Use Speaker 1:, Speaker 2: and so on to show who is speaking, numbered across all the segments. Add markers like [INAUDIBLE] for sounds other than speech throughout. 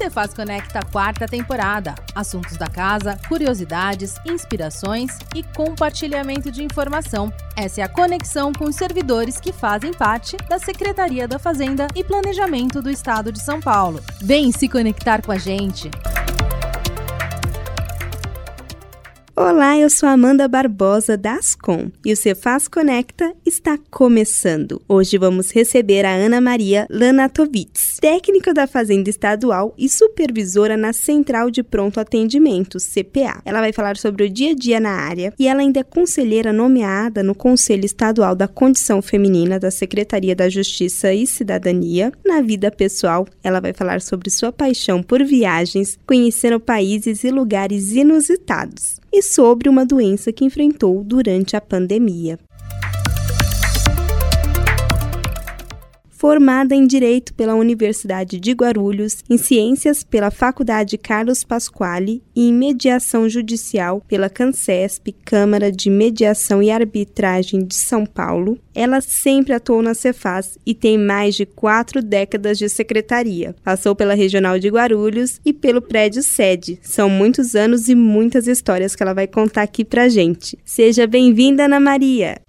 Speaker 1: Cefaz Conecta quarta temporada. Assuntos da casa, curiosidades, inspirações e compartilhamento de informação. Essa é a conexão com os servidores que fazem parte da Secretaria da Fazenda e Planejamento do Estado de São Paulo. Vem se conectar com a gente.
Speaker 2: Olá, eu sou Amanda Barbosa da Ascom e o Cefaz Conecta está começando. Hoje vamos receber a Ana Maria Lanatovitz, técnica da Fazenda Estadual e supervisora na Central de Pronto Atendimento, CPA. Ela vai falar sobre o dia a dia na área e ela ainda é conselheira nomeada no Conselho Estadual da Condição Feminina da Secretaria da Justiça e Cidadania. Na vida pessoal, ela vai falar sobre sua paixão por viagens, conhecendo países e lugares inusitados e sobre uma doença que enfrentou durante a pandemia. Formada em Direito pela Universidade de Guarulhos, em Ciências pela Faculdade Carlos Pasquale e em Mediação Judicial pela CANCESP, Câmara de Mediação e Arbitragem de São Paulo, ela sempre atuou na Cefaz e tem mais de quatro décadas de secretaria. Passou pela Regional de Guarulhos e pelo prédio sede. São muitos anos e muitas histórias que ela vai contar aqui pra gente. Seja bem-vinda, Ana Maria!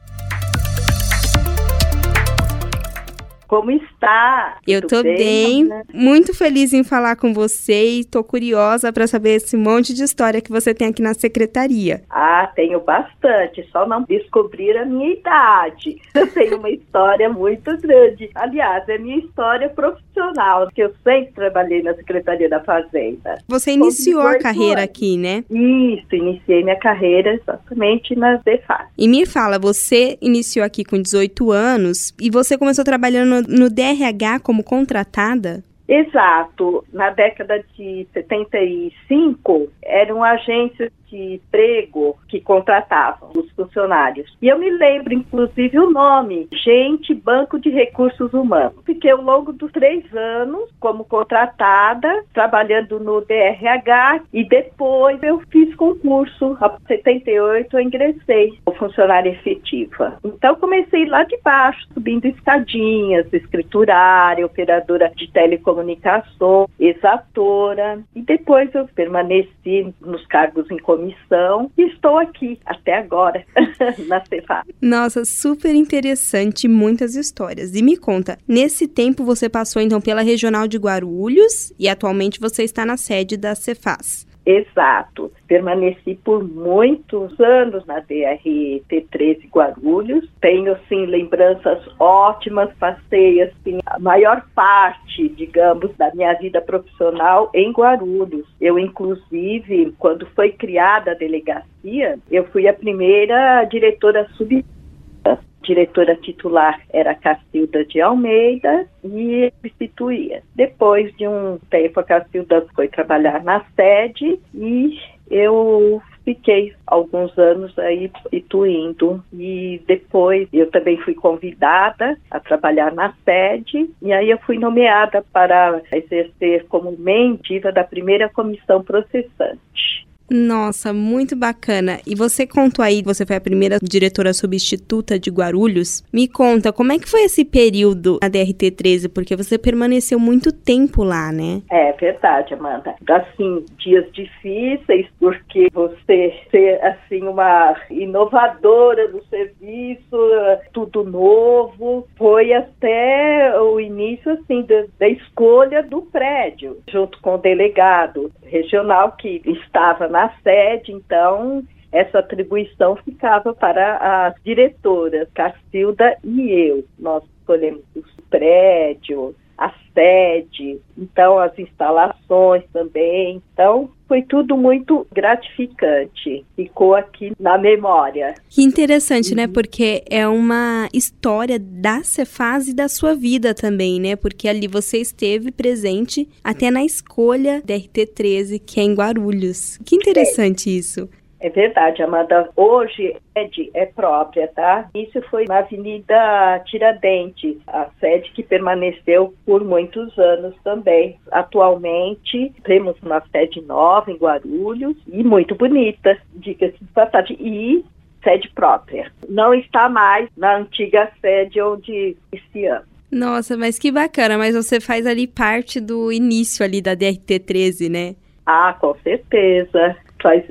Speaker 3: Como está?
Speaker 2: Eu tô bem, bem muito feliz em falar com você e tô curiosa para saber esse monte de história que você tem aqui na secretaria.
Speaker 3: Ah, tenho bastante, só não descobrir a minha idade. [LAUGHS] Eu tenho uma história muito grande. Aliás, é minha história profissional, que eu sempre trabalhei na Secretaria da Fazenda.
Speaker 2: Você iniciou a carreira anos. aqui, né?
Speaker 3: Isso, iniciei minha carreira exatamente na DEFAS.
Speaker 2: E me fala, você iniciou aqui com 18 anos e você começou trabalhando no, DRH como contratada?
Speaker 3: Exato. Na década de 75, eram agências de emprego que contratavam os funcionários. E eu me lembro, inclusive, o nome, Gente Banco de Recursos Humanos. Fiquei ao longo dos três anos como contratada, trabalhando no DRH, e depois eu fiz concurso. Em 78 eu ingressei como funcionária efetiva. Então comecei lá de baixo, subindo escadinhas, escriturária, operadora de telecomunicação, exatora, e depois eu permaneci nos cargos em comissão e estou aqui até agora [LAUGHS] na Cefa.
Speaker 2: Nossa, super interessante, muitas histórias. E me conta, nesse tempo você passou então pela Regional de Guarulhos e atualmente você está na sede da Cefaz.
Speaker 3: Exato. Permaneci por muitos anos na DRT13 Guarulhos. Tenho, sim, lembranças ótimas. Passei, assim, a maior parte, digamos, da minha vida profissional em Guarulhos. Eu, inclusive, quando foi criada a delegacia, eu fui a primeira diretora sub diretora titular era Cacilda de Almeida e substituía. Depois de um tempo, a Cacilda foi trabalhar na sede e eu fiquei alguns anos aí ituindo e depois eu também fui convidada a trabalhar na sede e aí eu fui nomeada para exercer como mentiva da primeira comissão processante.
Speaker 2: Nossa, muito bacana. E você contou aí, você foi a primeira diretora substituta de Guarulhos. Me conta, como é que foi esse período na DRT 13? Porque você permaneceu muito tempo lá, né?
Speaker 3: É verdade, Amanda. Assim, dias difíceis, porque você ser, assim, uma inovadora do serviço, tudo novo, foi até o início, assim, da, da escolha do prédio, junto com o delegado regional que estava na sede, então essa atribuição ficava para as diretoras, Cacilda e eu. Nós escolhemos o prédio, a sede, então as instalações também. Então foi tudo muito gratificante. Ficou aqui na memória.
Speaker 2: Que interessante, né? uhum. Porque é uma história da Cefaz e da sua vida também, né? Porque ali você esteve presente até na escolha da RT13, que é em Guarulhos. Que interessante é. isso.
Speaker 3: É verdade, Amanda. Hoje sede é própria, tá? Isso foi na Avenida Tiradentes, a sede que permaneceu por muitos anos também. Atualmente temos uma sede nova em Guarulhos e muito bonita, diga-se de passagem. E sede própria. Não está mais na antiga sede onde iniciamos.
Speaker 2: Nossa, mas que bacana, mas você faz ali parte do início ali da DRT 13, né?
Speaker 3: Ah, com certeza. Faz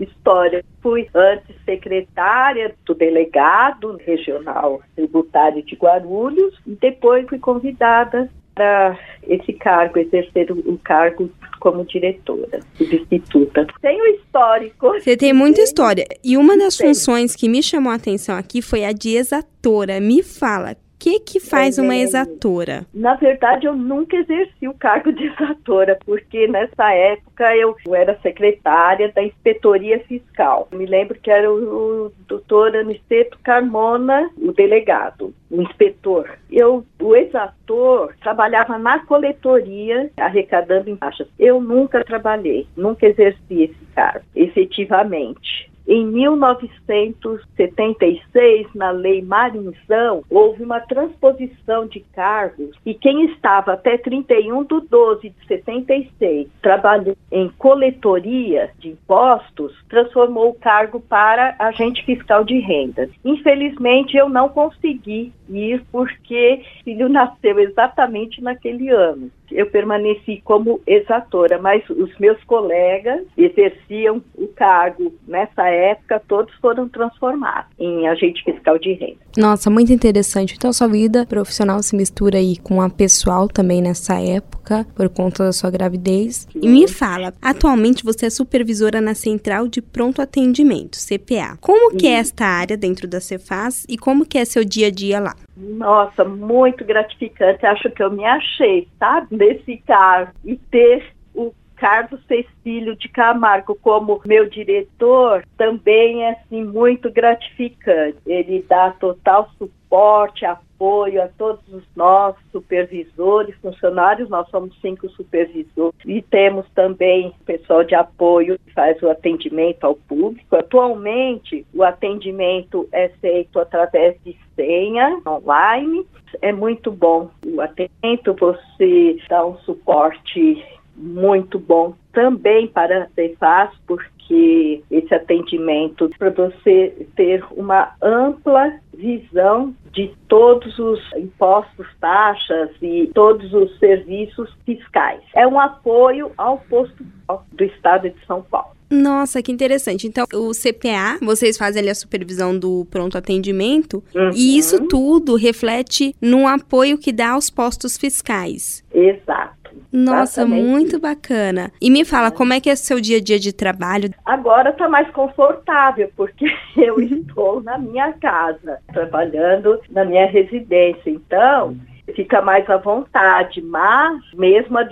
Speaker 3: história. Fui antes secretária do delegado regional tributário de Guarulhos e depois fui convidada para esse cargo, exercer o cargo como diretora, substituta. Tem o histórico.
Speaker 2: Você tem muita história. E uma das funções que me chamou a atenção aqui foi a de exatora. Me fala, que que faz uma é, exatora?
Speaker 3: Na verdade, eu nunca exerci o cargo de exatora, porque nessa época eu, era secretária da inspetoria fiscal. Me lembro que era o, o doutor Aniceto Carmona, o delegado, o inspetor. Eu, o exator, trabalhava na coletoria, arrecadando em taxas. Eu nunca trabalhei, nunca exerci esse cargo, efetivamente. Em 1976, na Lei Marinzão, houve uma transposição de cargos e quem estava até 31 de 12 de 76 trabalhando em coletoria de impostos, transformou o cargo para agente fiscal de rendas. Infelizmente, eu não consegui ir porque filho nasceu exatamente naquele ano eu permaneci como exatora, mas os meus colegas exerciam o cargo nessa época, todos foram transformados em agente fiscal de renda.
Speaker 2: Nossa, muito interessante. Então, sua vida profissional se mistura aí com a pessoal também nessa época, por conta da sua gravidez. Sim. E me fala, atualmente você é supervisora na Central de Pronto Atendimento, CPA. Como que é esta área dentro da Cefaz e como que é seu dia a dia lá?
Speaker 3: Nossa, muito gratificante. Acho que eu me achei, sabe? Nesse cargo. E ter o Carlos Cecílio de Camargo como meu diretor também é assim muito gratificante. Ele dá total suporte, apoio a todos os nossos supervisores, funcionários, nós somos cinco supervisores e temos também pessoal de apoio que faz o atendimento ao público. Atualmente, o atendimento é feito através de senha online. É muito bom o atendimento, você dá um suporte muito bom também para a Cefaz, porque esse atendimento para você ter uma ampla visão de todos os impostos, taxas e todos os serviços fiscais. É um apoio ao posto do Estado de São Paulo.
Speaker 2: Nossa, que interessante. Então, o CPA, vocês fazem ali a supervisão do pronto atendimento uhum. e isso tudo reflete no apoio que dá aos postos fiscais.
Speaker 3: Exato.
Speaker 2: Nossa, Exatamente. muito bacana. E me fala, como é que é o seu dia a dia de trabalho?
Speaker 3: Agora está mais confortável, porque [LAUGHS] eu estou na minha casa, trabalhando na minha residência. Então, fica mais à vontade, mas mesmo a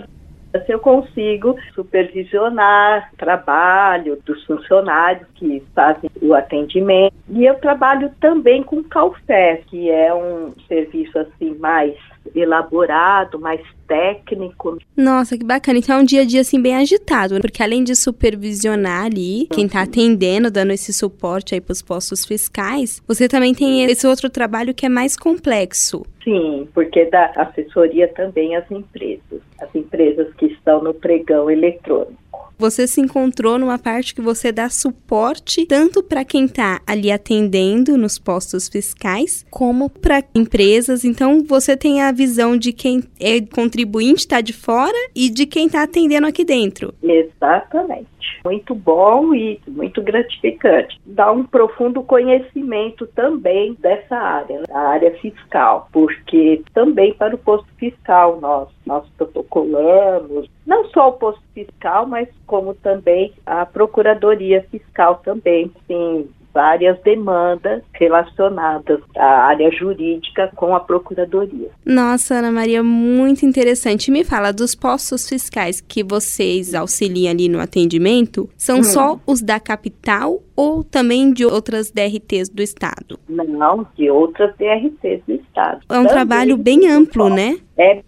Speaker 3: se eu consigo supervisionar o trabalho dos funcionários que fazem o atendimento. E eu trabalho também com Calfé, que é um serviço assim mais elaborado, mais técnico.
Speaker 2: Nossa, que bacana. Então é um dia a dia assim bem agitado, porque além de supervisionar ali quem está atendendo, dando esse suporte aí para os postos fiscais, você também tem esse outro trabalho que é mais complexo.
Speaker 3: Sim, porque dá assessoria também às empresas, as empresas que estão no pregão eletrônico
Speaker 2: você se encontrou numa parte que você dá suporte tanto para quem está ali atendendo nos postos fiscais, como para empresas. Então, você tem a visão de quem é contribuinte, está de fora, e de quem está atendendo aqui dentro.
Speaker 3: Exatamente muito bom e muito gratificante. Dá um profundo conhecimento também dessa área, da área fiscal, porque também para o posto fiscal nós, nós protocolamos, não só o posto fiscal, mas como também a Procuradoria Fiscal também, sim, várias demandas relacionadas à área jurídica com a Procuradoria.
Speaker 2: Nossa, Ana Maria, muito interessante. Me fala, dos postos fiscais que vocês auxiliam ali no atendimento, são hum. só os da capital ou também de outras DRTs do Estado?
Speaker 3: Não, de outras DRTs do Estado.
Speaker 2: É um também trabalho bem amplo, né?
Speaker 3: É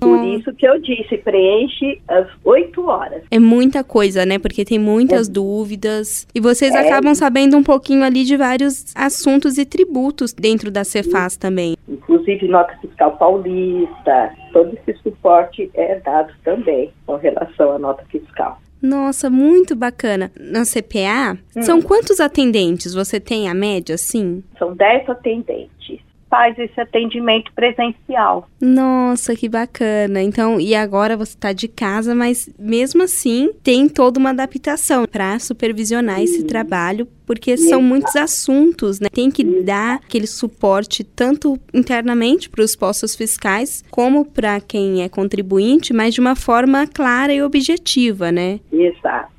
Speaker 3: por isso que eu disse, preenche as oito horas.
Speaker 2: É muita coisa, né? Porque tem muitas é. dúvidas. E vocês é. acabam sabendo um pouquinho ali de vários assuntos e tributos dentro da Cefaz também.
Speaker 3: Inclusive nota fiscal paulista. Todo esse suporte é dado também com relação à nota fiscal.
Speaker 2: Nossa, muito bacana. Na CPA, hum. são quantos atendentes? Você tem a média, sim?
Speaker 3: São dez atendentes faz esse atendimento presencial.
Speaker 2: Nossa, que bacana. Então, e agora você está de casa, mas mesmo assim tem toda uma adaptação para supervisionar Sim. esse trabalho porque são muitos assuntos, né? Tem que dar aquele suporte tanto internamente para os postos fiscais, como para quem é contribuinte, mas de uma forma clara e objetiva, né?
Speaker 3: Exato.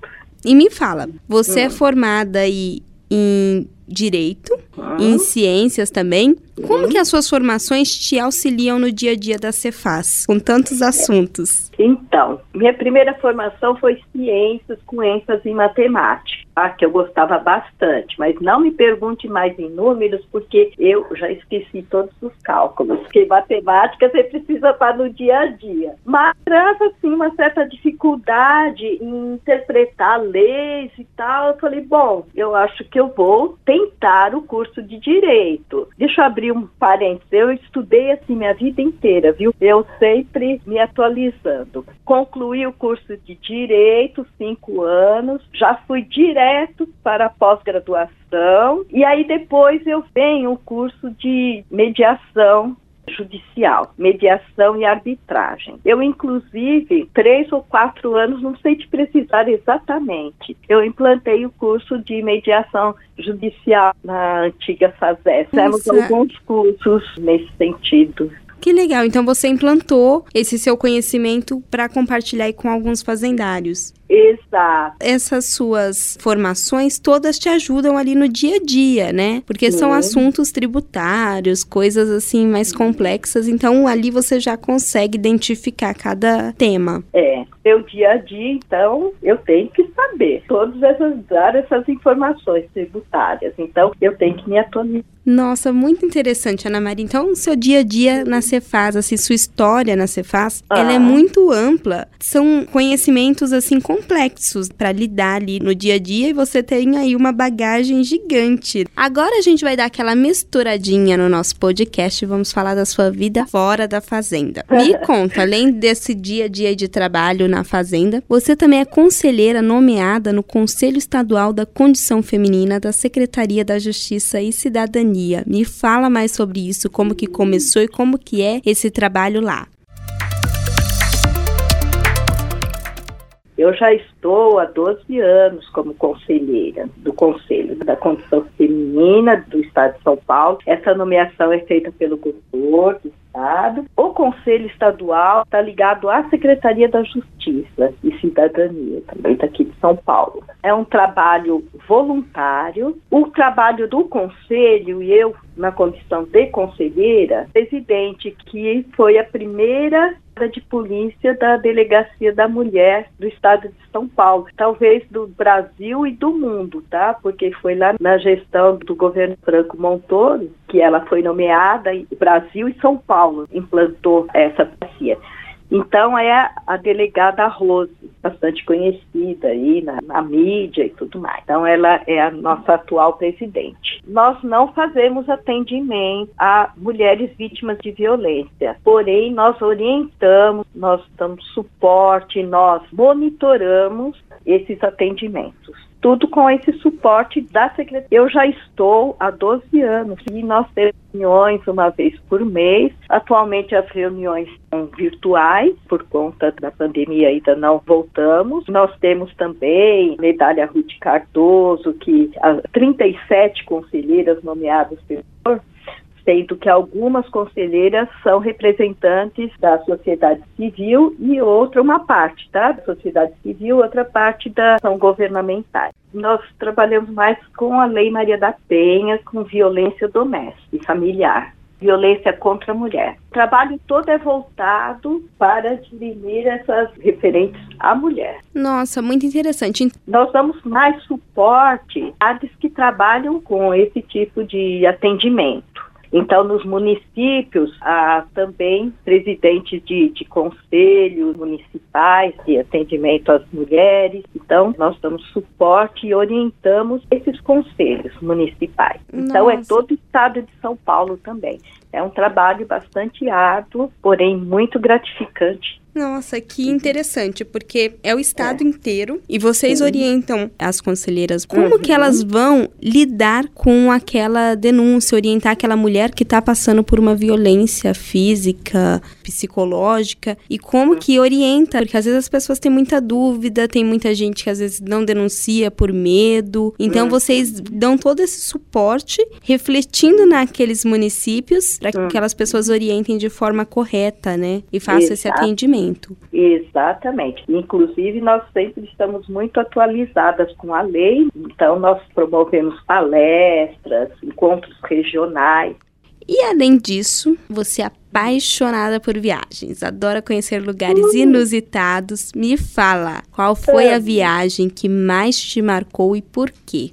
Speaker 2: E me fala, você é hum. é formada aí em direito, uhum. em ciências também. Como que as suas formações te auxiliam no dia a dia da Cefaz, com tantos assuntos?
Speaker 3: Então, minha primeira formação foi ciências com ênfase em matemática, tá? que eu gostava bastante, mas não me pergunte mais em números, porque eu já esqueci todos os cálculos, porque matemática você precisa para no dia a dia. Mas traz, assim, uma certa dificuldade em interpretar leis e tal. Eu falei, bom, eu acho que eu vou tentar o curso de Direito. Deixa eu abrir um parênteses, eu estudei assim minha vida inteira, viu? Eu sempre me atualizando. Concluí o curso de Direito, cinco anos, já fui direto para a pós-graduação, e aí depois eu venho o curso de mediação judicial, mediação e arbitragem. Eu, inclusive, três ou quatro anos, não sei te precisar exatamente, eu implantei o curso de mediação judicial na antiga FASES. Temos alguns cursos nesse sentido.
Speaker 2: Que legal. Então você implantou esse seu conhecimento para compartilhar com alguns fazendários.
Speaker 3: Exato.
Speaker 2: Essas suas formações todas te ajudam ali no dia a dia, né? Porque Sim. são assuntos tributários, coisas assim mais complexas, então ali você já consegue identificar cada tema.
Speaker 3: É, meu dia a dia, então, eu tenho que saber todas essas dar essas informações tributárias. Então, eu tenho que me atualizar.
Speaker 2: Nossa, muito interessante, Ana Maria. Então, seu dia a dia na Cefaz, assim, sua história na Cefaz, ah. ela é muito ampla. São conhecimentos assim complexos para lidar ali no dia a dia e você tem aí uma bagagem gigante. Agora a gente vai dar aquela misturadinha no nosso podcast e vamos falar da sua vida fora da fazenda. Me [LAUGHS] conta, além desse dia a dia de trabalho na fazenda, você também é conselheira nomeada no Conselho Estadual da Condição Feminina da Secretaria da Justiça e Cidadania. Me fala mais sobre isso, como que começou e como que é esse trabalho lá.
Speaker 3: Eu já estou há 12 anos como conselheira do Conselho da Condição Feminina do Estado de São Paulo. Essa nomeação é feita pelo governador do Estado. O Conselho Estadual está ligado à Secretaria da Justiça e Cidadania, também aqui de São Paulo. É um trabalho voluntário. O trabalho do Conselho, e eu na condição de conselheira, presidente, que foi a primeira de polícia da Delegacia da Mulher do Estado de São Paulo, talvez do Brasil e do mundo, tá? Porque foi lá na gestão do governo Franco Montoro que ela foi nomeada, e Brasil e São Paulo implantou essa delegacia. Então é a delegada Rose, bastante conhecida aí na, na, mídia e tudo mais. Então ela é a nossa atual presidente. Nós não fazemos atendimento a mulheres vítimas de violência, porém nós orientamos, nós damos suporte, nós monitoramos esses atendimentos tudo com esse suporte da secretaria. Eu já estou há 12 anos e nós temos reuniões uma vez por mês. Atualmente as reuniões são virtuais, por conta da pandemia ainda não voltamos. Nós temos também medalha Ruth Cardoso, que as 37 conselheiras nomeadas pelo sendo que algumas conselheiras são representantes da sociedade civil e outra uma parte, tá? Da sociedade civil, outra parte da ação governamental. Nós trabalhamos mais com a Lei Maria da Penha, com violência doméstica e familiar violência contra a mulher. O trabalho todo é voltado para dirimir essas referentes à mulher.
Speaker 2: Nossa, muito interessante.
Speaker 3: Nós damos mais suporte a que trabalham com esse tipo de atendimento. Então, nos municípios, há também presidentes de, de conselhos municipais de atendimento às mulheres. Então, nós damos suporte e orientamos esses conselhos municipais. Nossa. Então, é todo o estado de São Paulo também. É um trabalho bastante árduo, porém muito gratificante.
Speaker 2: Nossa, que interessante, porque é o estado é. inteiro e vocês Sim. orientam as conselheiras como uhum. que elas vão lidar com aquela denúncia, orientar aquela mulher que está passando por uma violência física, psicológica e como que orienta, porque às vezes as pessoas têm muita dúvida, tem muita gente que às vezes não denuncia por medo. Então uhum. vocês dão todo esse suporte refletindo naqueles municípios para que uhum. aquelas pessoas orientem de forma correta, né? E façam Exato. esse atendimento.
Speaker 3: Exatamente. Inclusive, nós sempre estamos muito atualizadas com a lei, então nós promovemos palestras, encontros regionais.
Speaker 2: E além disso, você é apaixonada por viagens, adora conhecer lugares uhum. inusitados. Me fala, qual foi a viagem que mais te marcou e por quê?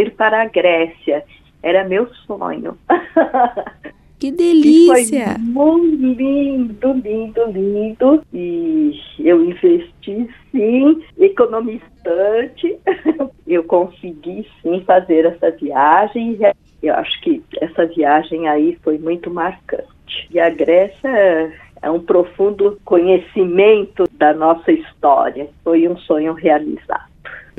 Speaker 3: Ir para a Grécia era meu sonho. [LAUGHS]
Speaker 2: Que delícia!
Speaker 3: E foi muito lindo, lindo, lindo. E eu investi sim, economistante. [LAUGHS] eu consegui sim fazer essa viagem. Eu acho que essa viagem aí foi muito marcante. E a Grécia é um profundo conhecimento da nossa história. Foi um sonho realizado.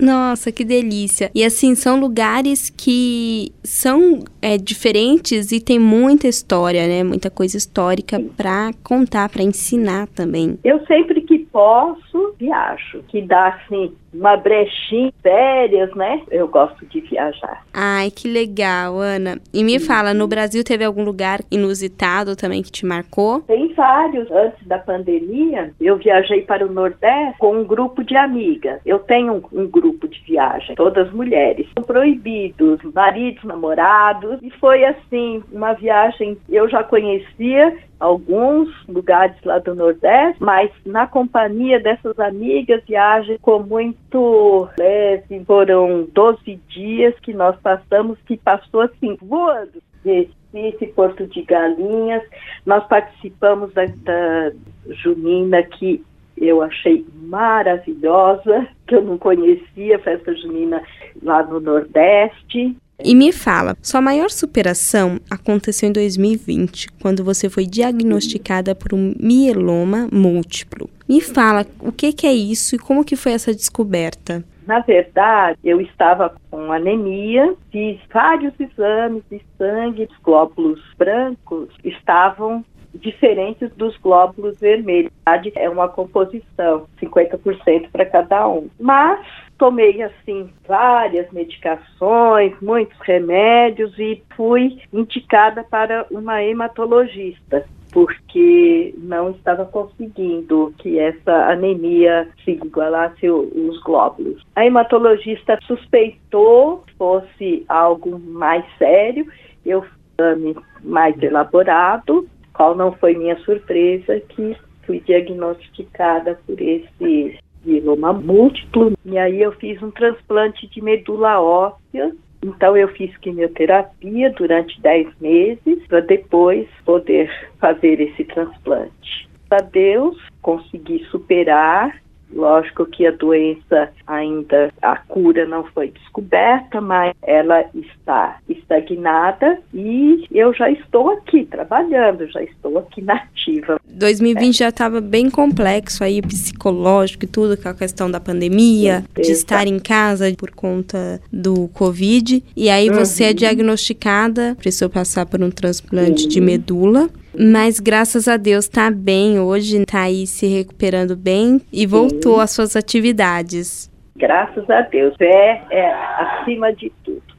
Speaker 2: Nossa, que delícia. E assim, são lugares que são é, diferentes e tem muita história, né? Muita coisa histórica para contar, para ensinar também.
Speaker 3: Eu sempre posso, viajo. Que dá, assim, uma brechinha, férias, né? Eu gosto de viajar.
Speaker 2: Ai, que legal, Ana. E me fala, no Brasil teve algum lugar inusitado também que te marcou?
Speaker 3: Tem vários. Antes da pandemia, eu viajei para o Nordeste com um grupo de amigas. Eu tenho um, um grupo de viagem, todas mulheres. São proibidos, maridos, namorados. E foi assim, uma viagem eu já conhecia alguns lugares lá do Nordeste, mas na companhia dessas amigas, viagem com muito leve, foram 12 dias que nós passamos, que passou assim, voando. Recife, Porto de Galinhas, nós participamos da, da Junina, que eu achei maravilhosa, que eu não conhecia, festa junina lá no Nordeste.
Speaker 2: E me fala, sua maior superação aconteceu em 2020, quando você foi diagnosticada por um mieloma múltiplo. Me fala, o que, que é isso e como que foi essa descoberta?
Speaker 3: Na verdade, eu estava com anemia, fiz vários exames de sangue, os glóbulos brancos estavam diferentes dos glóbulos vermelhos. É uma composição, 50% para cada um. Mas tomei assim várias medicações, muitos remédios e fui indicada para uma hematologista porque não estava conseguindo que essa anemia se igualasse os glóbulos. A hematologista suspeitou que fosse algo mais sério, eu exame mais elaborado, qual não foi minha surpresa que fui diagnosticada por esse mieloma múltiplo. E aí eu fiz um transplante de medula óssea. Então eu fiz quimioterapia durante 10 meses para depois poder fazer esse transplante. A Deus consegui superar Lógico que a doença ainda, a cura não foi descoberta, mas ela está estagnada e eu já estou aqui trabalhando, já estou aqui nativa.
Speaker 2: 2020 é. já estava bem complexo aí, psicológico e tudo, com a questão da pandemia, Sim, de estar em casa por conta do Covid. E aí uhum. você é diagnosticada, precisou passar por um transplante uhum. de medula. Mas graças a Deus tá bem hoje, tá aí se recuperando bem e voltou às suas atividades.
Speaker 3: Graças a Deus, é, é acima de.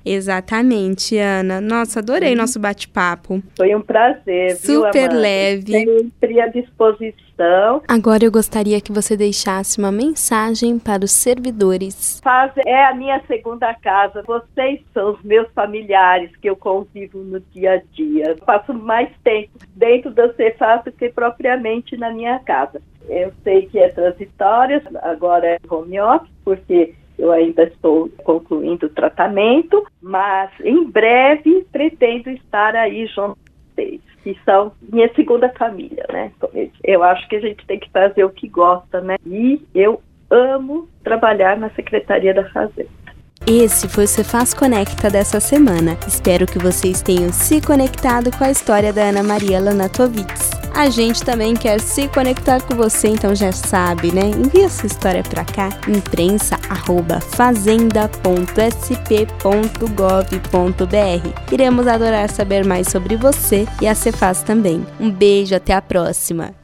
Speaker 2: Exatamente, Ana. Nossa, adorei nosso bate-papo.
Speaker 3: Foi um prazer,
Speaker 2: Super
Speaker 3: viu,
Speaker 2: leve.
Speaker 3: Sempre à disposição.
Speaker 2: Agora eu gostaria que você deixasse uma mensagem para os servidores.
Speaker 3: Faz é a minha segunda casa. Vocês são os meus familiares que eu convivo no dia a dia. Eu passo mais tempo dentro da Cefaz do que propriamente na minha casa. Eu sei que é transitória, agora é home office, porque eu ainda estou concluindo o tratamento, mas em breve pretendo estar aí junto que são minha segunda família, né? Eu acho que a gente tem que fazer o que gosta, né? E eu amo trabalhar na Secretaria da Fazenda.
Speaker 2: Esse foi o Cefaz Conecta dessa semana. Espero que vocês tenham se conectado com a história da Ana Maria Lanatovitz. A gente também quer se conectar com você, então já sabe, né? Envia sua história para cá, imprensa@fazenda.sp.gov.br. Iremos adorar saber mais sobre você e a Cefaz também. Um beijo, até a próxima.